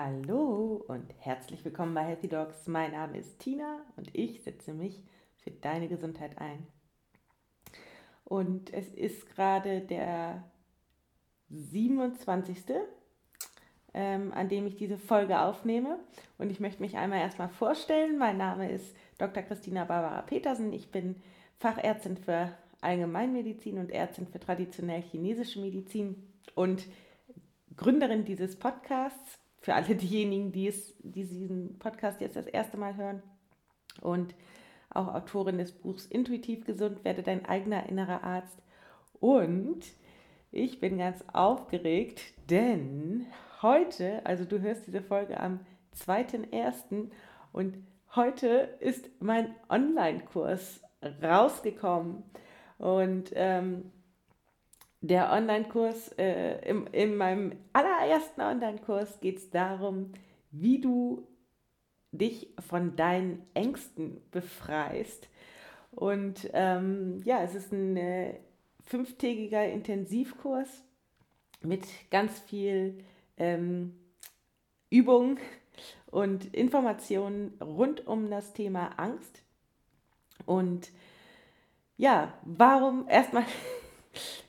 Hallo und herzlich willkommen bei Healthy Dogs. Mein Name ist Tina und ich setze mich für deine Gesundheit ein. Und es ist gerade der 27. Ähm, an dem ich diese Folge aufnehme. Und ich möchte mich einmal erstmal vorstellen. Mein Name ist Dr. Christina Barbara Petersen. Ich bin Fachärztin für Allgemeinmedizin und Ärztin für traditionell chinesische Medizin und Gründerin dieses Podcasts. Für alle diejenigen, die, es, die diesen Podcast jetzt das erste Mal hören. Und auch Autorin des Buchs Intuitiv gesund, werde dein eigener innerer Arzt. Und ich bin ganz aufgeregt, denn heute, also du hörst diese Folge am 2.1. und heute ist mein Online-Kurs rausgekommen. Und ähm, der Online-Kurs, äh, im, in meinem allerersten Online-Kurs geht es darum, wie du dich von deinen Ängsten befreist. Und ähm, ja, es ist ein äh, fünftägiger Intensivkurs mit ganz viel ähm, Übungen und Informationen rund um das Thema Angst. Und ja, warum erstmal,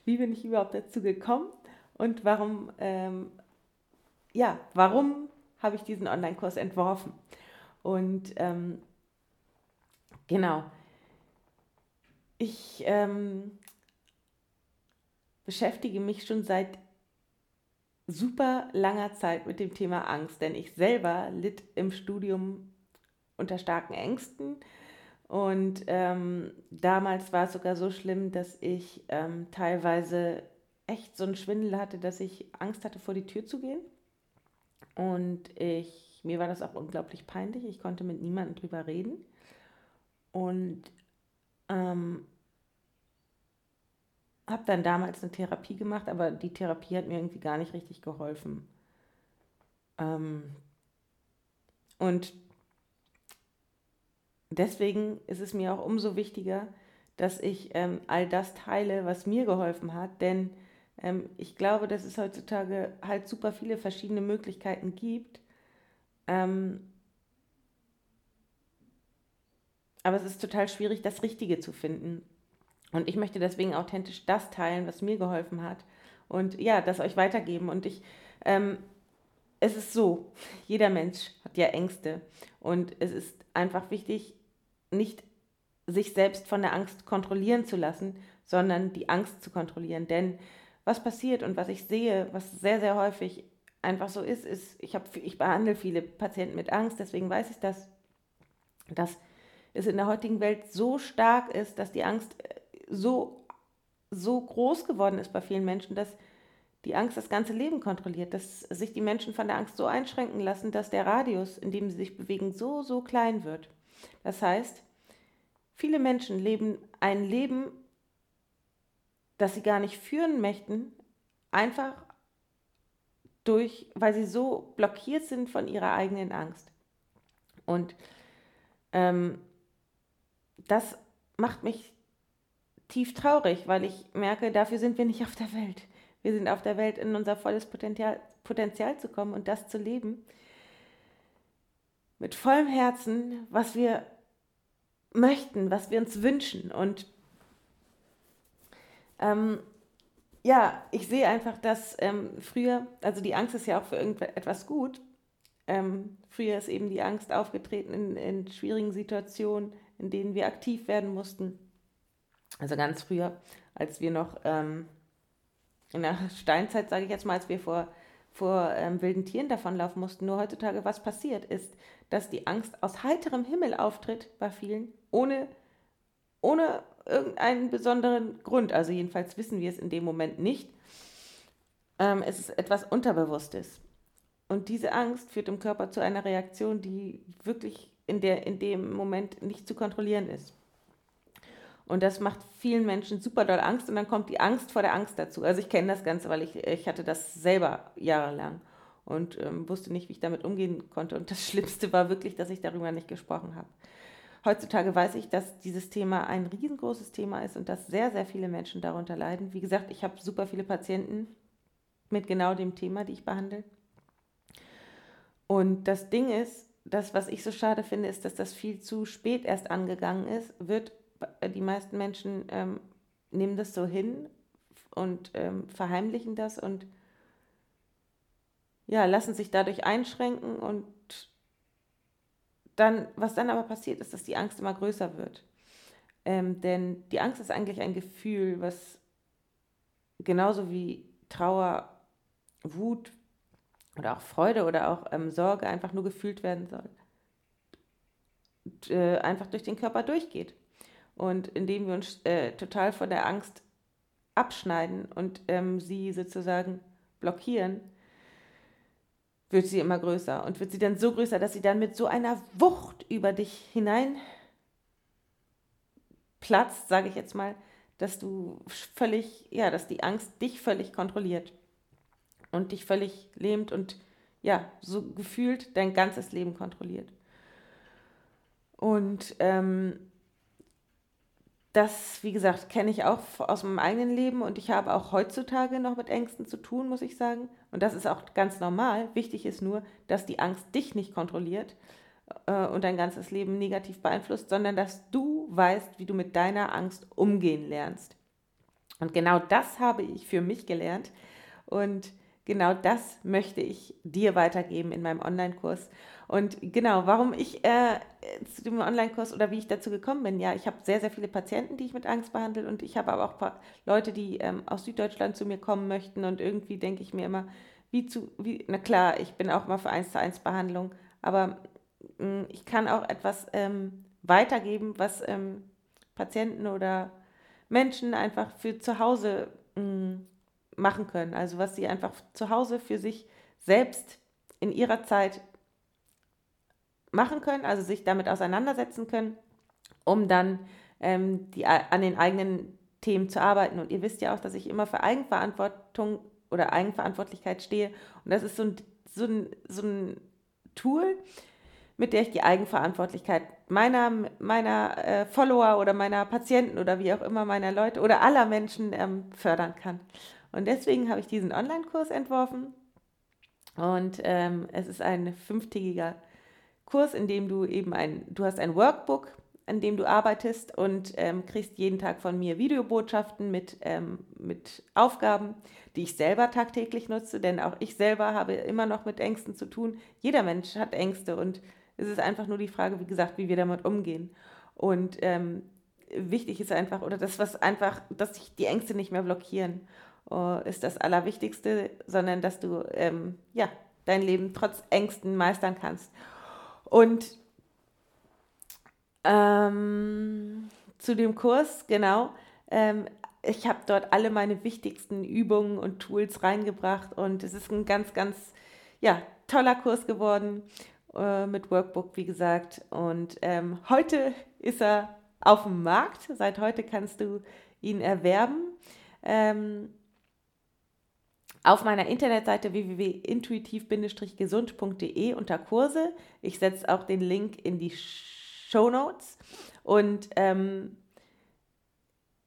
wie bin ich überhaupt dazu gekommen und warum, ähm, ja, warum habe ich diesen Online-Kurs entworfen? Und ähm, genau, ich ähm, beschäftige mich schon seit super langer Zeit mit dem Thema Angst, denn ich selber litt im Studium unter starken Ängsten und ähm, damals war es sogar so schlimm, dass ich ähm, teilweise echt so einen Schwindel hatte, dass ich Angst hatte, vor die Tür zu gehen. Und ich, mir war das auch unglaublich peinlich. Ich konnte mit niemandem drüber reden. Und ähm, habe dann damals eine Therapie gemacht, aber die Therapie hat mir irgendwie gar nicht richtig geholfen. Ähm, und deswegen ist es mir auch umso wichtiger, dass ich ähm, all das teile, was mir geholfen hat, denn ähm, ich glaube, dass es heutzutage halt super viele verschiedene Möglichkeiten gibt. Ähm, aber es ist total schwierig, das Richtige zu finden. Und ich möchte deswegen authentisch das teilen, was mir geholfen hat. Und ja, das euch weitergeben. Und ich, ähm, es ist so, jeder Mensch hat ja Ängste. Und es ist einfach wichtig, nicht sich selbst von der Angst kontrollieren zu lassen, sondern die Angst zu kontrollieren. Denn was passiert und was ich sehe, was sehr, sehr häufig einfach so ist, ist, ich, hab, ich behandle viele Patienten mit Angst, deswegen weiß ich das, dass es in der heutigen Welt so stark ist, dass die Angst so, so groß geworden ist bei vielen Menschen, dass die Angst das ganze Leben kontrolliert, dass sich die Menschen von der Angst so einschränken lassen, dass der Radius, in dem sie sich bewegen, so, so klein wird. Das heißt, viele Menschen leben ein Leben, das sie gar nicht führen möchten, einfach durch, weil sie so blockiert sind von ihrer eigenen Angst. Und ähm, das macht mich tief traurig, weil ich merke, dafür sind wir nicht auf der Welt. Wir sind auf der Welt, in unser volles Potenzial, Potenzial zu kommen und das zu leben. Mit vollem Herzen, was wir möchten, was wir uns wünschen. Und ähm, ja, ich sehe einfach, dass ähm, früher, also die Angst ist ja auch für irgendetwas gut. Ähm, früher ist eben die Angst aufgetreten in, in schwierigen Situationen, in denen wir aktiv werden mussten also ganz früher, als wir noch ähm, in der Steinzeit, sage ich jetzt mal, als wir vor, vor ähm, wilden Tieren davonlaufen mussten. Nur heutzutage, was passiert ist, dass die Angst aus heiterem Himmel auftritt bei vielen, ohne, ohne irgendeinen besonderen Grund. Also jedenfalls wissen wir es in dem Moment nicht. Ähm, es ist etwas Unterbewusstes. Und diese Angst führt im Körper zu einer Reaktion, die wirklich in, der, in dem Moment nicht zu kontrollieren ist. Und das macht vielen Menschen super doll Angst und dann kommt die Angst vor der Angst dazu. Also ich kenne das Ganze, weil ich, ich hatte das selber jahrelang und ähm, wusste nicht, wie ich damit umgehen konnte. Und das Schlimmste war wirklich, dass ich darüber nicht gesprochen habe. Heutzutage weiß ich, dass dieses Thema ein riesengroßes Thema ist und dass sehr, sehr viele Menschen darunter leiden. Wie gesagt, ich habe super viele Patienten mit genau dem Thema, die ich behandle. Und das Ding ist, das, was ich so schade finde, ist, dass das viel zu spät erst angegangen ist, wird die meisten Menschen ähm, nehmen das so hin und ähm, verheimlichen das und ja, lassen sich dadurch einschränken und dann, was dann aber passiert, ist, dass die Angst immer größer wird. Ähm, denn die Angst ist eigentlich ein Gefühl, was genauso wie Trauer, Wut oder auch Freude oder auch ähm, Sorge einfach nur gefühlt werden soll. Und, äh, einfach durch den Körper durchgeht. Und indem wir uns äh, total von der Angst abschneiden und ähm, sie sozusagen blockieren, wird sie immer größer und wird sie dann so größer, dass sie dann mit so einer Wucht über dich hinein platzt, sage ich jetzt mal, dass du völlig, ja, dass die Angst dich völlig kontrolliert und dich völlig lähmt und ja, so gefühlt dein ganzes Leben kontrolliert. Und ähm, das, wie gesagt, kenne ich auch aus meinem eigenen Leben und ich habe auch heutzutage noch mit Ängsten zu tun, muss ich sagen. Und das ist auch ganz normal. Wichtig ist nur, dass die Angst dich nicht kontrolliert äh, und dein ganzes Leben negativ beeinflusst, sondern dass du weißt, wie du mit deiner Angst umgehen lernst. Und genau das habe ich für mich gelernt und genau das möchte ich dir weitergeben in meinem Online-Kurs. Und genau, warum ich äh, zu dem Online-Kurs oder wie ich dazu gekommen bin, ja, ich habe sehr, sehr viele Patienten, die ich mit Angst behandle. Und ich habe aber auch Leute, die ähm, aus Süddeutschland zu mir kommen möchten. Und irgendwie denke ich mir immer, wie zu, wie, na klar, ich bin auch mal für 1 zu 1 Behandlung, aber mh, mm, ich kann auch etwas ähm, weitergeben, was ähm, Patienten oder Menschen einfach für zu Hause mh, mm, machen können. Also was sie einfach zu Hause für sich selbst in ihrer Zeit machen können, also sich damit auseinandersetzen können, um dann ähm, die, an den eigenen Themen zu arbeiten. Und ihr wisst ja auch, dass ich immer für Eigenverantwortung oder Eigenverantwortlichkeit stehe. Und das ist so ein, so ein, so ein Tool, mit der ich die Eigenverantwortlichkeit meiner, meiner äh, Follower oder meiner Patienten oder wie auch immer meiner Leute oder aller Menschen ähm, fördern kann. Und deswegen habe ich diesen Online-Kurs entworfen. Und ähm, es ist ein fünftägiger Kurs, in dem du eben ein, du hast ein Workbook, an dem du arbeitest und ähm, kriegst jeden Tag von mir Videobotschaften mit, ähm, mit Aufgaben, die ich selber tagtäglich nutze, denn auch ich selber habe immer noch mit Ängsten zu tun. Jeder Mensch hat Ängste und es ist einfach nur die Frage, wie gesagt, wie wir damit umgehen. Und ähm, wichtig ist einfach, oder das, was einfach, dass sich die Ängste nicht mehr blockieren, ist das Allerwichtigste, sondern dass du ähm, ja, dein Leben trotz Ängsten meistern kannst. Und ähm, zu dem Kurs, genau, ähm, ich habe dort alle meine wichtigsten Übungen und Tools reingebracht und es ist ein ganz, ganz ja, toller Kurs geworden äh, mit Workbook, wie gesagt. Und ähm, heute ist er auf dem Markt. Seit heute kannst du ihn erwerben. Ähm, auf meiner Internetseite www.intuitiv-gesund.de unter Kurse. Ich setze auch den Link in die Show Notes. Und ähm,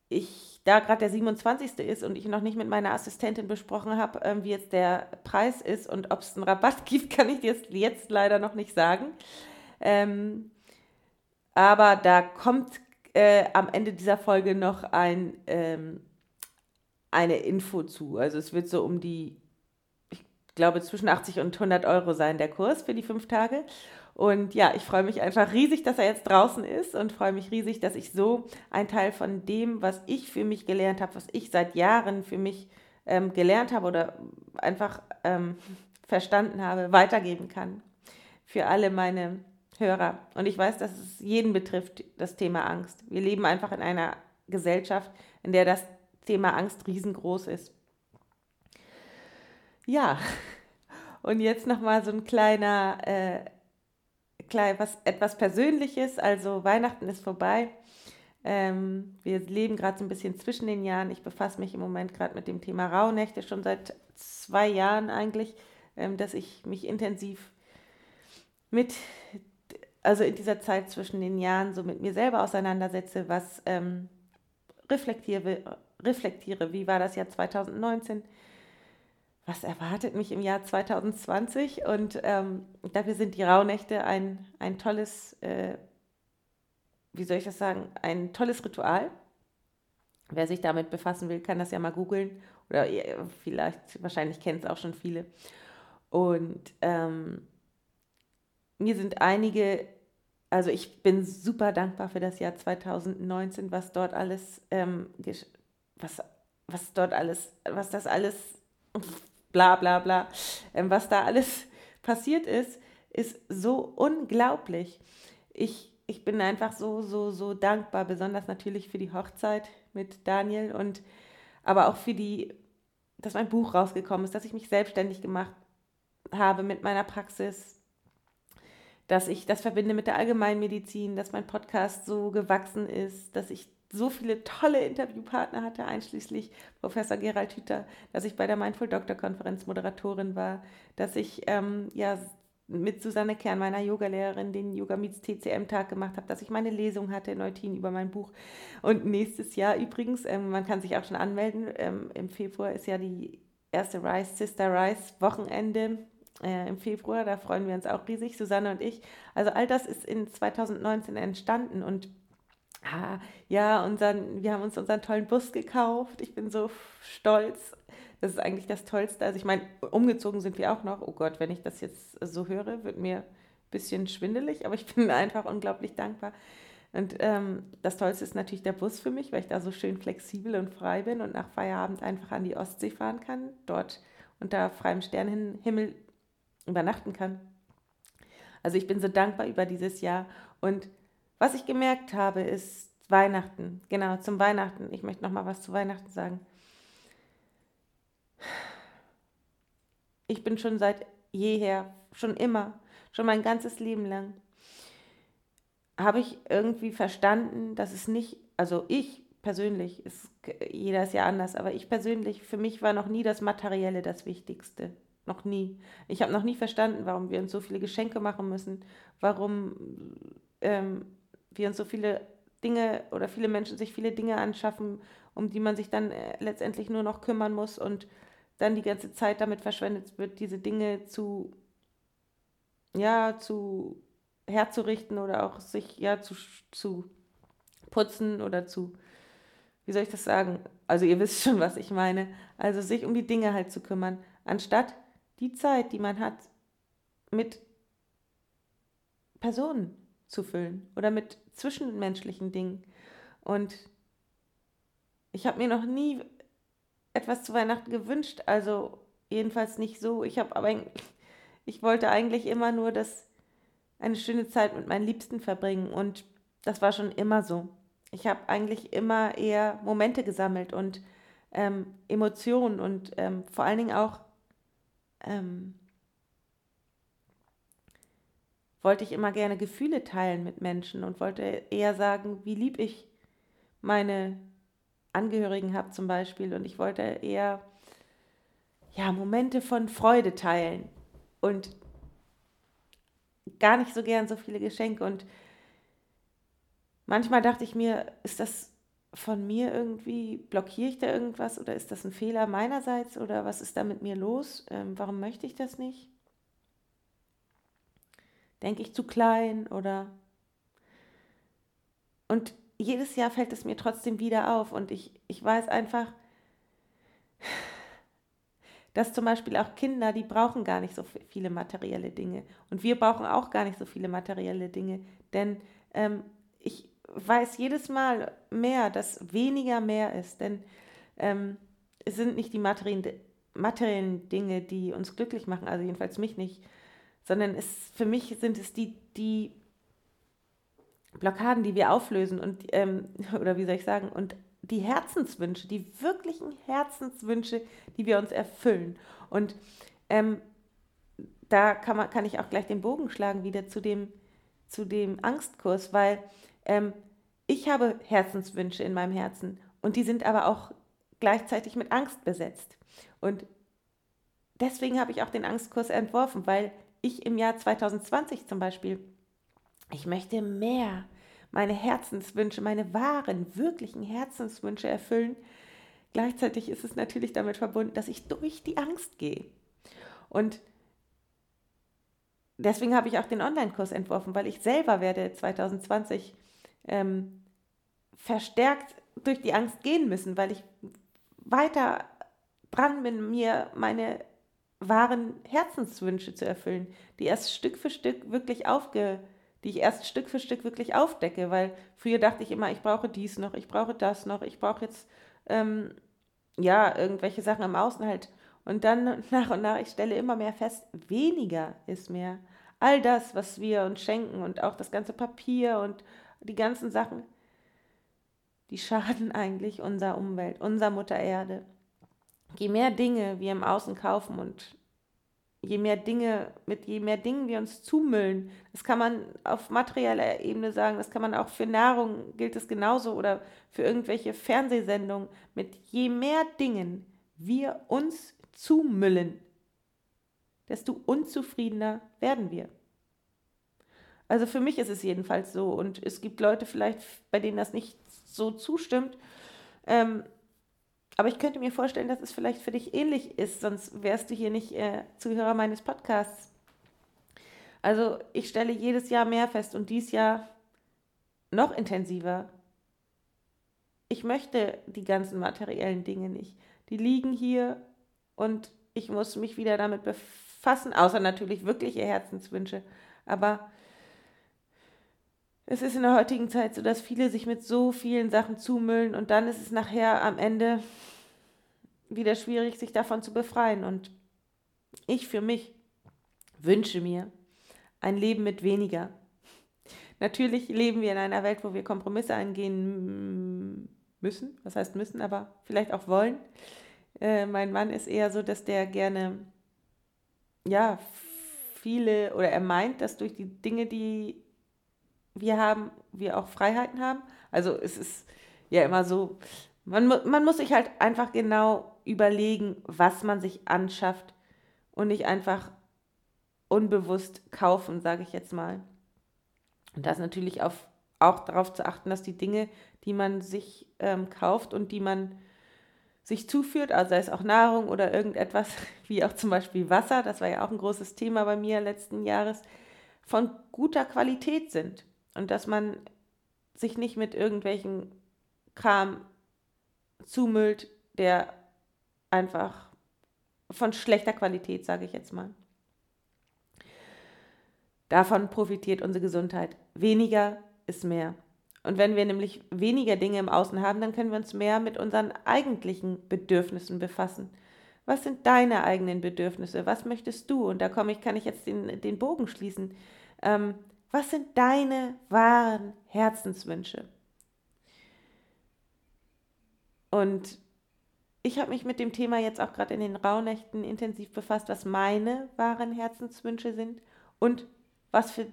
ich, da gerade der 27. ist und ich noch nicht mit meiner Assistentin besprochen habe, ähm, wie jetzt der Preis ist und ob es einen Rabatt gibt, kann ich dir jetzt leider noch nicht sagen. Ähm, aber da kommt äh, am Ende dieser Folge noch ein ähm, eine Info zu. Also es wird so um die, ich glaube, zwischen 80 und 100 Euro sein, der Kurs für die fünf Tage. Und ja, ich freue mich einfach riesig, dass er jetzt draußen ist und freue mich riesig, dass ich so einen Teil von dem, was ich für mich gelernt habe, was ich seit Jahren für mich ähm, gelernt habe oder einfach ähm, verstanden habe, weitergeben kann für alle meine Hörer. Und ich weiß, dass es jeden betrifft, das Thema Angst. Wir leben einfach in einer Gesellschaft, in der das Thema Angst riesengroß ist. Ja, und jetzt nochmal so ein kleiner, äh, klein, was, etwas Persönliches. Also Weihnachten ist vorbei. Ähm, wir leben gerade so ein bisschen zwischen den Jahren. Ich befasse mich im Moment gerade mit dem Thema Rauhnächte schon seit zwei Jahren eigentlich, ähm, dass ich mich intensiv mit, also in dieser Zeit zwischen den Jahren so mit mir selber auseinandersetze, was ähm, reflektiere, reflektiere, wie war das Jahr 2019, was erwartet mich im Jahr 2020? Und ähm, dafür sind die Rauhnächte ein, ein tolles, äh, wie soll ich das sagen, ein tolles Ritual. Wer sich damit befassen will, kann das ja mal googeln. Oder vielleicht, wahrscheinlich kennen es auch schon viele. Und ähm, mir sind einige, also ich bin super dankbar für das Jahr 2019, was dort alles, ähm, was, was dort alles, was das alles, bla bla bla, ähm, was da alles passiert ist, ist so unglaublich. Ich, ich bin einfach so, so, so dankbar, besonders natürlich für die Hochzeit mit Daniel und aber auch für die, dass mein Buch rausgekommen ist, dass ich mich selbstständig gemacht habe mit meiner Praxis, dass ich das verbinde mit der Allgemeinmedizin, dass mein Podcast so gewachsen ist, dass ich so viele tolle Interviewpartner hatte, einschließlich Professor Gerald Hüther, dass ich bei der Mindful Doctor Konferenz Moderatorin war, dass ich ähm, ja mit Susanne Kern, meiner Yogalehrerin, den Yoga Meets TCM Tag gemacht habe, dass ich meine Lesung hatte in Neutin über mein Buch. Und nächstes Jahr übrigens, ähm, man kann sich auch schon anmelden, ähm, im Februar ist ja die erste Rise, Sister Rise Wochenende äh, im Februar, da freuen wir uns auch riesig, Susanne und ich. Also all das ist in 2019 entstanden und ah, ja, unseren, wir haben uns unseren tollen Bus gekauft. Ich bin so stolz. Das ist eigentlich das Tollste. Also ich meine, umgezogen sind wir auch noch. Oh Gott, wenn ich das jetzt so höre, wird mir ein bisschen schwindelig, aber ich bin einfach unglaublich dankbar. Und ähm, das Tollste ist natürlich der Bus für mich, weil ich da so schön flexibel und frei bin und nach Feierabend einfach an die Ostsee fahren kann, dort unter freiem Sternenhimmel übernachten kann. Also ich bin so dankbar über dieses Jahr. Und was ich gemerkt habe, ist Weihnachten. Genau, zum Weihnachten. Ich möchte noch mal was zu Weihnachten sagen. Ich bin schon seit jeher, schon immer, schon mein ganzes Leben lang, habe ich irgendwie verstanden, dass es nicht, also ich persönlich, ist, jeder ist ja anders, aber ich persönlich, für mich war noch nie das Materielle das Wichtigste. Noch nie. Ich habe noch nie verstanden, warum wir uns so viele Geschenke machen müssen, warum ähm, wir uns so viele Dinge oder viele Menschen sich viele Dinge anschaffen, um die man sich dann äh, letztendlich nur noch kümmern muss und dann die ganze Zeit damit verschwendet wird, diese Dinge zu, ja, zu herzurichten oder auch sich ja zu, zu putzen oder zu, wie soll ich das sagen? Also ihr wisst schon, was ich meine. Also sich um die Dinge halt zu kümmern, anstatt die Zeit, die man hat, mit Personen zu füllen oder mit zwischenmenschlichen Dingen. Und ich habe mir noch nie etwas zu Weihnachten gewünscht, also jedenfalls nicht so. Ich habe aber ich wollte eigentlich immer nur das eine schöne Zeit mit meinen Liebsten verbringen und das war schon immer so. Ich habe eigentlich immer eher Momente gesammelt und ähm, Emotionen und ähm, vor allen Dingen auch ähm, wollte ich immer gerne Gefühle teilen mit Menschen und wollte eher sagen, wie lieb ich meine Angehörigen habe zum Beispiel. Und ich wollte eher ja, Momente von Freude teilen und gar nicht so gern so viele Geschenke. Und manchmal dachte ich mir, ist das von mir irgendwie, blockiere ich da irgendwas oder ist das ein Fehler meinerseits oder was ist da mit mir los? Ähm, warum möchte ich das nicht? Denke ich zu klein oder... Und jedes Jahr fällt es mir trotzdem wieder auf und ich, ich weiß einfach, dass zum Beispiel auch Kinder, die brauchen gar nicht so viele materielle Dinge. Und wir brauchen auch gar nicht so viele materielle Dinge. Denn ähm, ich, weiß jedes Mal mehr, dass weniger mehr ist, denn ähm, es sind nicht die materiellen, materiellen Dinge, die uns glücklich machen, also jedenfalls mich nicht, sondern es, für mich sind es die, die Blockaden, die wir auflösen und, ähm, oder wie soll ich sagen, und die Herzenswünsche, die wirklichen Herzenswünsche, die wir uns erfüllen. Und ähm, da kann, man, kann ich auch gleich den Bogen schlagen wieder zu dem, zu dem Angstkurs, weil ähm, ich habe Herzenswünsche in meinem Herzen und die sind aber auch gleichzeitig mit Angst besetzt. Und deswegen habe ich auch den Angstkurs entworfen, weil ich im Jahr 2020 zum Beispiel, ich möchte mehr meine Herzenswünsche, meine wahren, wirklichen Herzenswünsche erfüllen, gleichzeitig ist es natürlich damit verbunden, dass ich durch die Angst gehe. Und deswegen habe ich auch den Online-Kurs entworfen, weil ich selber werde 2020 ähm, verstärkt durch die Angst gehen müssen, weil ich weiter dran bin, mir meine wahren Herzenswünsche zu erfüllen, die erst Stück für Stück wirklich aufge, die ich erst Stück für Stück wirklich aufdecke, weil früher dachte ich immer, ich brauche dies noch, ich brauche das noch, ich brauche jetzt ähm, ja irgendwelche Sachen am Außen halt. Und dann nach und nach, ich stelle immer mehr fest, weniger ist mehr. All das, was wir uns schenken und auch das ganze Papier und die ganzen Sachen, die schaden eigentlich unserer Umwelt, unserer Mutter Erde je mehr Dinge wir im Außen kaufen und je mehr Dinge, mit je mehr Dingen wir uns zumüllen, das kann man auf materieller Ebene sagen, das kann man auch für Nahrung, gilt es genauso oder für irgendwelche Fernsehsendungen, mit je mehr Dingen wir uns zumüllen, desto unzufriedener werden wir. Also für mich ist es jedenfalls so und es gibt Leute vielleicht, bei denen das nicht so zustimmt. Ähm, aber ich könnte mir vorstellen, dass es vielleicht für dich ähnlich ist, sonst wärst du hier nicht äh, Zuhörer meines Podcasts. Also ich stelle jedes Jahr mehr fest und dies Jahr noch intensiver. Ich möchte die ganzen materiellen Dinge nicht. Die liegen hier und ich muss mich wieder damit befassen, außer natürlich wirkliche Herzenswünsche. Aber es ist in der heutigen Zeit so, dass viele sich mit so vielen Sachen zumüllen und dann ist es nachher am Ende wieder schwierig, sich davon zu befreien. Und ich für mich wünsche mir ein Leben mit weniger. Natürlich leben wir in einer Welt, wo wir Kompromisse eingehen müssen. Was heißt müssen, aber vielleicht auch wollen. Äh, mein Mann ist eher so, dass der gerne, ja, viele, oder er meint, dass durch die Dinge, die wir haben, wir auch Freiheiten haben. Also es ist ja immer so, man, man muss sich halt einfach genau überlegen, was man sich anschafft und nicht einfach unbewusst kaufen, sage ich jetzt mal. Und das natürlich auf, auch darauf zu achten, dass die Dinge, die man sich ähm, kauft und die man sich zuführt, also sei es auch Nahrung oder irgendetwas, wie auch zum Beispiel Wasser, das war ja auch ein großes Thema bei mir letzten Jahres, von guter Qualität sind und dass man sich nicht mit irgendwelchen Kram zumüllt, der einfach von schlechter Qualität, sage ich jetzt mal. Davon profitiert unsere Gesundheit. Weniger ist mehr. Und wenn wir nämlich weniger Dinge im Außen haben, dann können wir uns mehr mit unseren eigentlichen Bedürfnissen befassen. Was sind deine eigenen Bedürfnisse? Was möchtest du? Und da komme ich, kann ich jetzt den, den Bogen schließen. Ähm, was sind deine wahren Herzenswünsche? Und ich habe mich mit dem Thema jetzt auch gerade in den Rauhnächten intensiv befasst, was meine wahren Herzenswünsche sind und was für,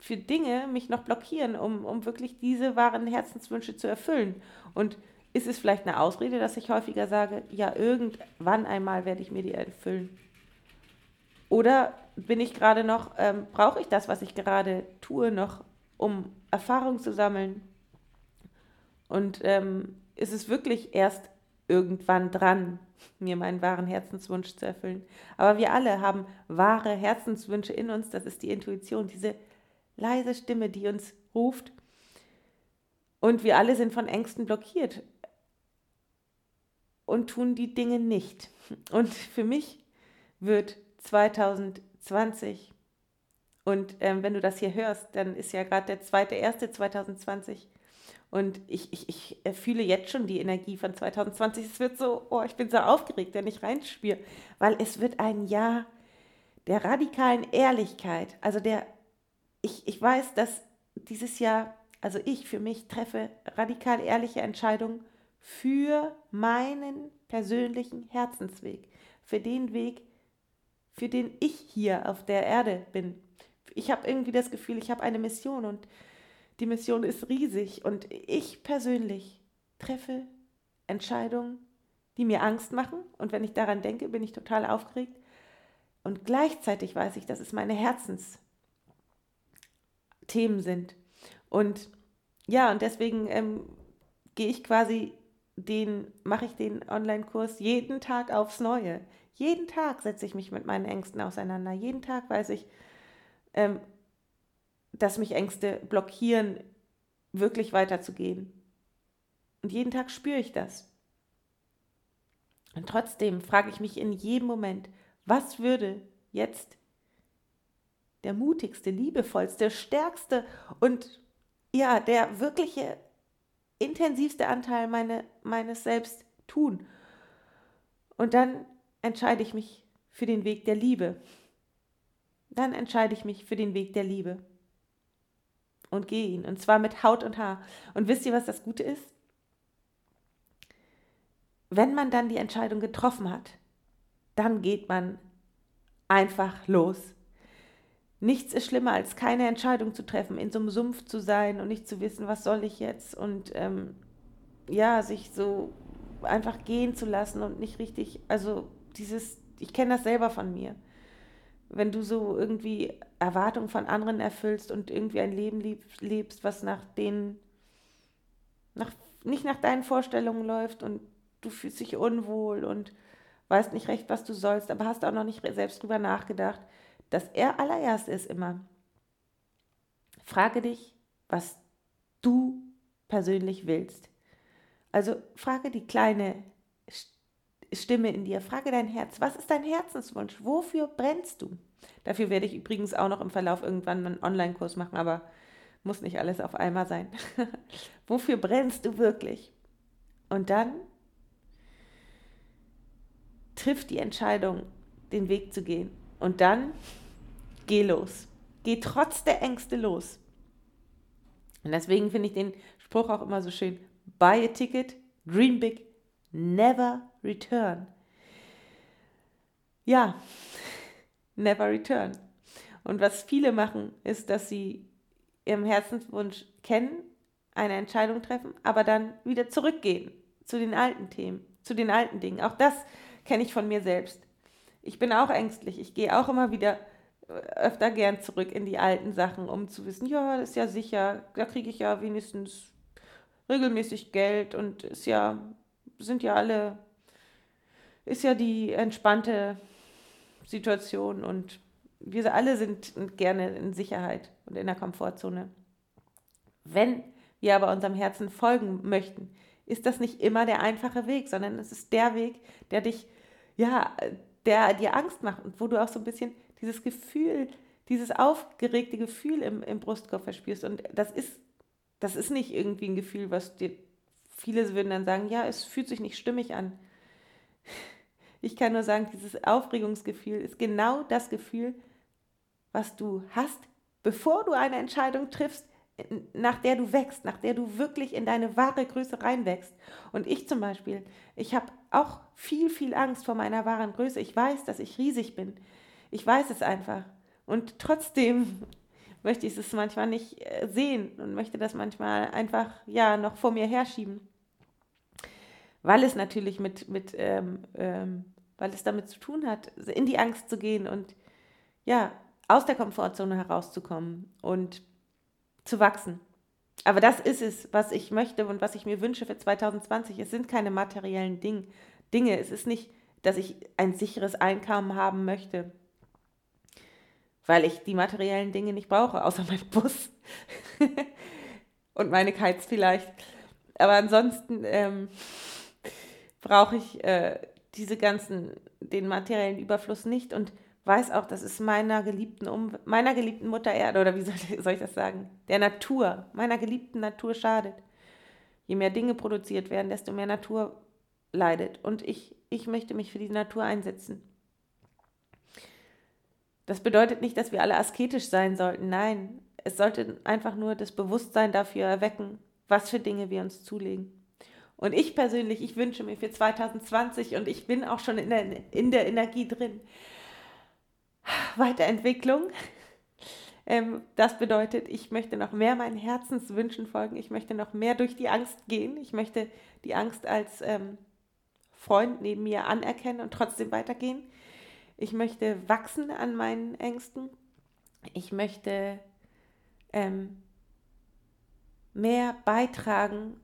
für Dinge mich noch blockieren, um, um wirklich diese wahren Herzenswünsche zu erfüllen. Und ist es vielleicht eine Ausrede, dass ich häufiger sage, ja, irgendwann einmal werde ich mir die erfüllen? Oder bin ich gerade noch, ähm, brauche ich das, was ich gerade tue, noch, um Erfahrung zu sammeln? Und ähm, ist es wirklich erst irgendwann dran, mir meinen wahren Herzenswunsch zu erfüllen. Aber wir alle haben wahre Herzenswünsche in uns. Das ist die Intuition, diese leise Stimme, die uns ruft. Und wir alle sind von Ängsten blockiert und tun die Dinge nicht. Und für mich wird 2020, und ähm, wenn du das hier hörst, dann ist ja gerade der zweite, erste 2020 und ich, ich, ich fühle jetzt schon die Energie von 2020. Es wird so, oh, ich bin so aufgeregt, wenn ich reinspüre, weil es wird ein Jahr der radikalen Ehrlichkeit. Also der, ich, ich weiß, dass dieses Jahr, also ich für mich treffe radikal ehrliche Entscheidungen für meinen persönlichen Herzensweg, für den Weg, für den ich hier auf der Erde bin. Ich habe irgendwie das Gefühl, ich habe eine Mission und die Mission ist riesig und ich persönlich treffe Entscheidungen, die mir Angst machen. Und wenn ich daran denke, bin ich total aufgeregt. Und gleichzeitig weiß ich, dass es meine Herzensthemen sind. Und ja, und deswegen ähm, gehe ich quasi den mache ich den Online-Kurs jeden Tag aufs Neue. Jeden Tag setze ich mich mit meinen Ängsten auseinander. Jeden Tag weiß ich, ähm, dass mich Ängste blockieren, wirklich weiterzugehen. Und jeden Tag spüre ich das. Und trotzdem frage ich mich in jedem Moment, was würde jetzt der mutigste, liebevollste, stärkste und ja, der wirkliche intensivste Anteil meine, meines Selbst tun. Und dann entscheide ich mich für den Weg der Liebe. Dann entscheide ich mich für den Weg der Liebe und gehe ihn. Und zwar mit Haut und Haar. Und wisst ihr, was das Gute ist? Wenn man dann die Entscheidung getroffen hat, dann geht man einfach los. Nichts ist schlimmer, als keine Entscheidung zu treffen, in so einem Sumpf zu sein und nicht zu wissen, was soll ich jetzt und ähm, ja, sich so einfach gehen zu lassen und nicht richtig, also dieses, ich kenne das selber von mir wenn du so irgendwie Erwartungen von anderen erfüllst und irgendwie ein Leben lebst, was nach den, nach, nicht nach deinen Vorstellungen läuft und du fühlst dich unwohl und weißt nicht recht, was du sollst, aber hast auch noch nicht selbst drüber nachgedacht. Das er allererst ist immer. Frage dich, was du persönlich willst. Also frage die kleine Stimme in dir. Frage dein Herz, was ist dein Herzenswunsch? Wofür brennst du? Dafür werde ich übrigens auch noch im Verlauf irgendwann einen Online-Kurs machen, aber muss nicht alles auf einmal sein. Wofür brennst du wirklich? Und dann triff die Entscheidung, den Weg zu gehen. Und dann geh los. Geh trotz der Ängste los. Und deswegen finde ich den Spruch auch immer so schön. Buy a ticket, dream big, never return. Ja, never return. Und was viele machen, ist, dass sie ihren Herzenswunsch kennen, eine Entscheidung treffen, aber dann wieder zurückgehen zu den alten Themen, zu den alten Dingen. Auch das kenne ich von mir selbst. Ich bin auch ängstlich. Ich gehe auch immer wieder äh, öfter gern zurück in die alten Sachen, um zu wissen, ja, das ist ja sicher, da kriege ich ja wenigstens regelmäßig Geld und ist ja, sind ja alle ist ja die entspannte Situation und wir alle sind gerne in Sicherheit und in der Komfortzone. Wenn wir aber unserem Herzen folgen möchten, ist das nicht immer der einfache Weg, sondern es ist der Weg, der dich, ja, der dir Angst macht und wo du auch so ein bisschen dieses Gefühl, dieses aufgeregte Gefühl im, im Brustkorb verspürst. Und das ist, das ist nicht irgendwie ein Gefühl, was dir, viele würden dann sagen, ja, es fühlt sich nicht stimmig an. Ich kann nur sagen, dieses Aufregungsgefühl ist genau das Gefühl, was du hast, bevor du eine Entscheidung triffst, nach der du wächst, nach der du wirklich in deine wahre Größe reinwächst. Und ich zum Beispiel, ich habe auch viel, viel Angst vor meiner wahren Größe. Ich weiß, dass ich riesig bin. Ich weiß es einfach. Und trotzdem möchte ich es manchmal nicht äh, sehen und möchte das manchmal einfach ja noch vor mir herschieben weil es natürlich mit, mit ähm, ähm, weil es damit zu tun hat, in die Angst zu gehen und ja, aus der Komfortzone herauszukommen und zu wachsen. Aber das ist es, was ich möchte und was ich mir wünsche für 2020. Es sind keine materiellen Ding, Dinge. Es ist nicht, dass ich ein sicheres Einkommen haben möchte, weil ich die materiellen Dinge nicht brauche, außer mein Bus und meine Kites vielleicht. Aber ansonsten ähm, brauche ich äh, diese ganzen, den materiellen Überfluss nicht und weiß auch, dass es meiner geliebten, um meiner geliebten Mutter Erde, oder wie soll ich, soll ich das sagen, der Natur, meiner geliebten Natur schadet. Je mehr Dinge produziert werden, desto mehr Natur leidet. Und ich, ich möchte mich für die Natur einsetzen. Das bedeutet nicht, dass wir alle asketisch sein sollten. Nein, es sollte einfach nur das Bewusstsein dafür erwecken, was für Dinge wir uns zulegen. Und ich persönlich, ich wünsche mir für 2020 und ich bin auch schon in der, in der Energie drin. Weiterentwicklung. Ähm, das bedeutet, ich möchte noch mehr meinen Herzenswünschen folgen. Ich möchte noch mehr durch die Angst gehen. Ich möchte die Angst als ähm, Freund neben mir anerkennen und trotzdem weitergehen. Ich möchte wachsen an meinen Ängsten. Ich möchte ähm, mehr beitragen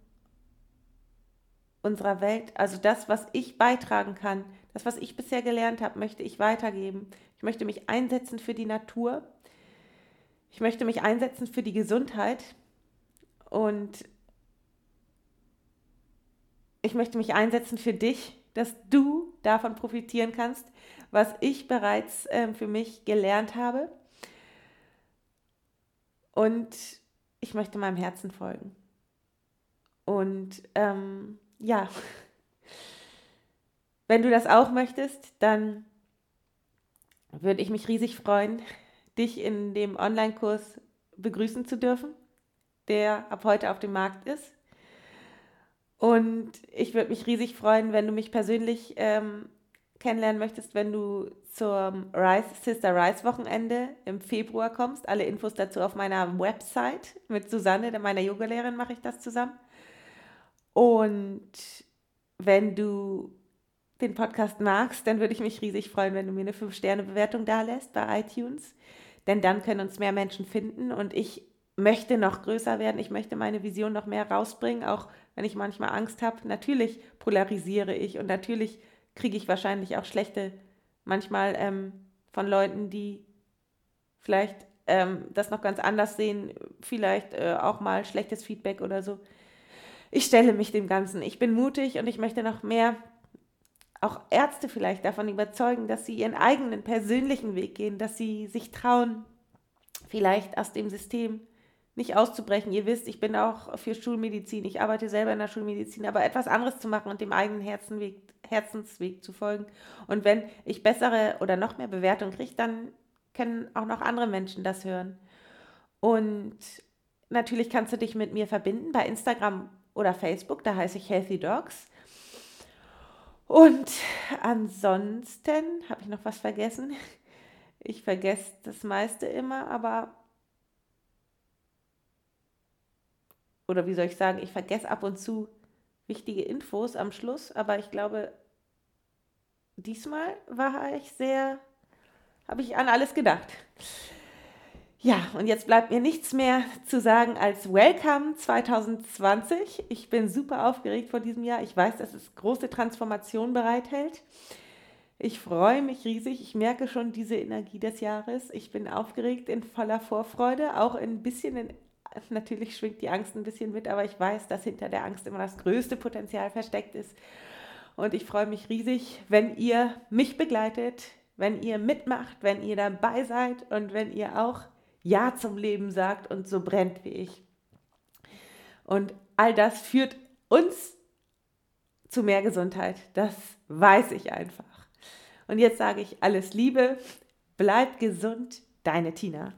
unserer Welt, also das, was ich beitragen kann, das, was ich bisher gelernt habe, möchte ich weitergeben. Ich möchte mich einsetzen für die Natur. Ich möchte mich einsetzen für die Gesundheit. Und ich möchte mich einsetzen für dich, dass du davon profitieren kannst, was ich bereits äh, für mich gelernt habe. Und ich möchte meinem Herzen folgen. Und ähm, ja, wenn du das auch möchtest, dann würde ich mich riesig freuen, dich in dem Online-Kurs begrüßen zu dürfen, der ab heute auf dem Markt ist. Und ich würde mich riesig freuen, wenn du mich persönlich ähm, kennenlernen möchtest, wenn du zum Rise, Sister Rise Wochenende im Februar kommst. Alle Infos dazu auf meiner Website mit Susanne, meiner Yogalehrerin, mache ich das zusammen. Und wenn du den Podcast magst, dann würde ich mich riesig freuen, wenn du mir eine 5-Sterne-Bewertung da lässt bei iTunes. Denn dann können uns mehr Menschen finden und ich möchte noch größer werden. Ich möchte meine Vision noch mehr rausbringen, auch wenn ich manchmal Angst habe. Natürlich polarisiere ich und natürlich kriege ich wahrscheinlich auch schlechte, manchmal ähm, von Leuten, die vielleicht ähm, das noch ganz anders sehen, vielleicht äh, auch mal schlechtes Feedback oder so. Ich stelle mich dem Ganzen. Ich bin mutig und ich möchte noch mehr auch Ärzte vielleicht davon überzeugen, dass sie ihren eigenen persönlichen Weg gehen, dass sie sich trauen, vielleicht aus dem System nicht auszubrechen. Ihr wisst, ich bin auch für Schulmedizin, ich arbeite selber in der Schulmedizin, aber etwas anderes zu machen und dem eigenen Herzenweg, Herzensweg zu folgen. Und wenn ich bessere oder noch mehr Bewertung kriege, dann können auch noch andere Menschen das hören. Und natürlich kannst du dich mit mir verbinden bei Instagram oder Facebook, da heiße ich Healthy Dogs. Und ansonsten habe ich noch was vergessen. Ich vergesse das meiste immer, aber oder wie soll ich sagen, ich vergesse ab und zu wichtige Infos am Schluss, aber ich glaube, diesmal war ich sehr, habe ich an alles gedacht. Ja, und jetzt bleibt mir nichts mehr zu sagen als Welcome 2020. Ich bin super aufgeregt vor diesem Jahr. Ich weiß, dass es große Transformation bereithält. Ich freue mich riesig. Ich merke schon diese Energie des Jahres. Ich bin aufgeregt in voller Vorfreude, auch ein bisschen in natürlich schwingt die Angst ein bisschen mit, aber ich weiß, dass hinter der Angst immer das größte Potenzial versteckt ist. Und ich freue mich riesig, wenn ihr mich begleitet, wenn ihr mitmacht, wenn ihr dabei seid und wenn ihr auch Ja zum Leben sagt und so brennt wie ich. Und all das führt uns zu mehr Gesundheit. Das weiß ich einfach. Und jetzt sage ich alles Liebe, bleibt gesund, deine Tina.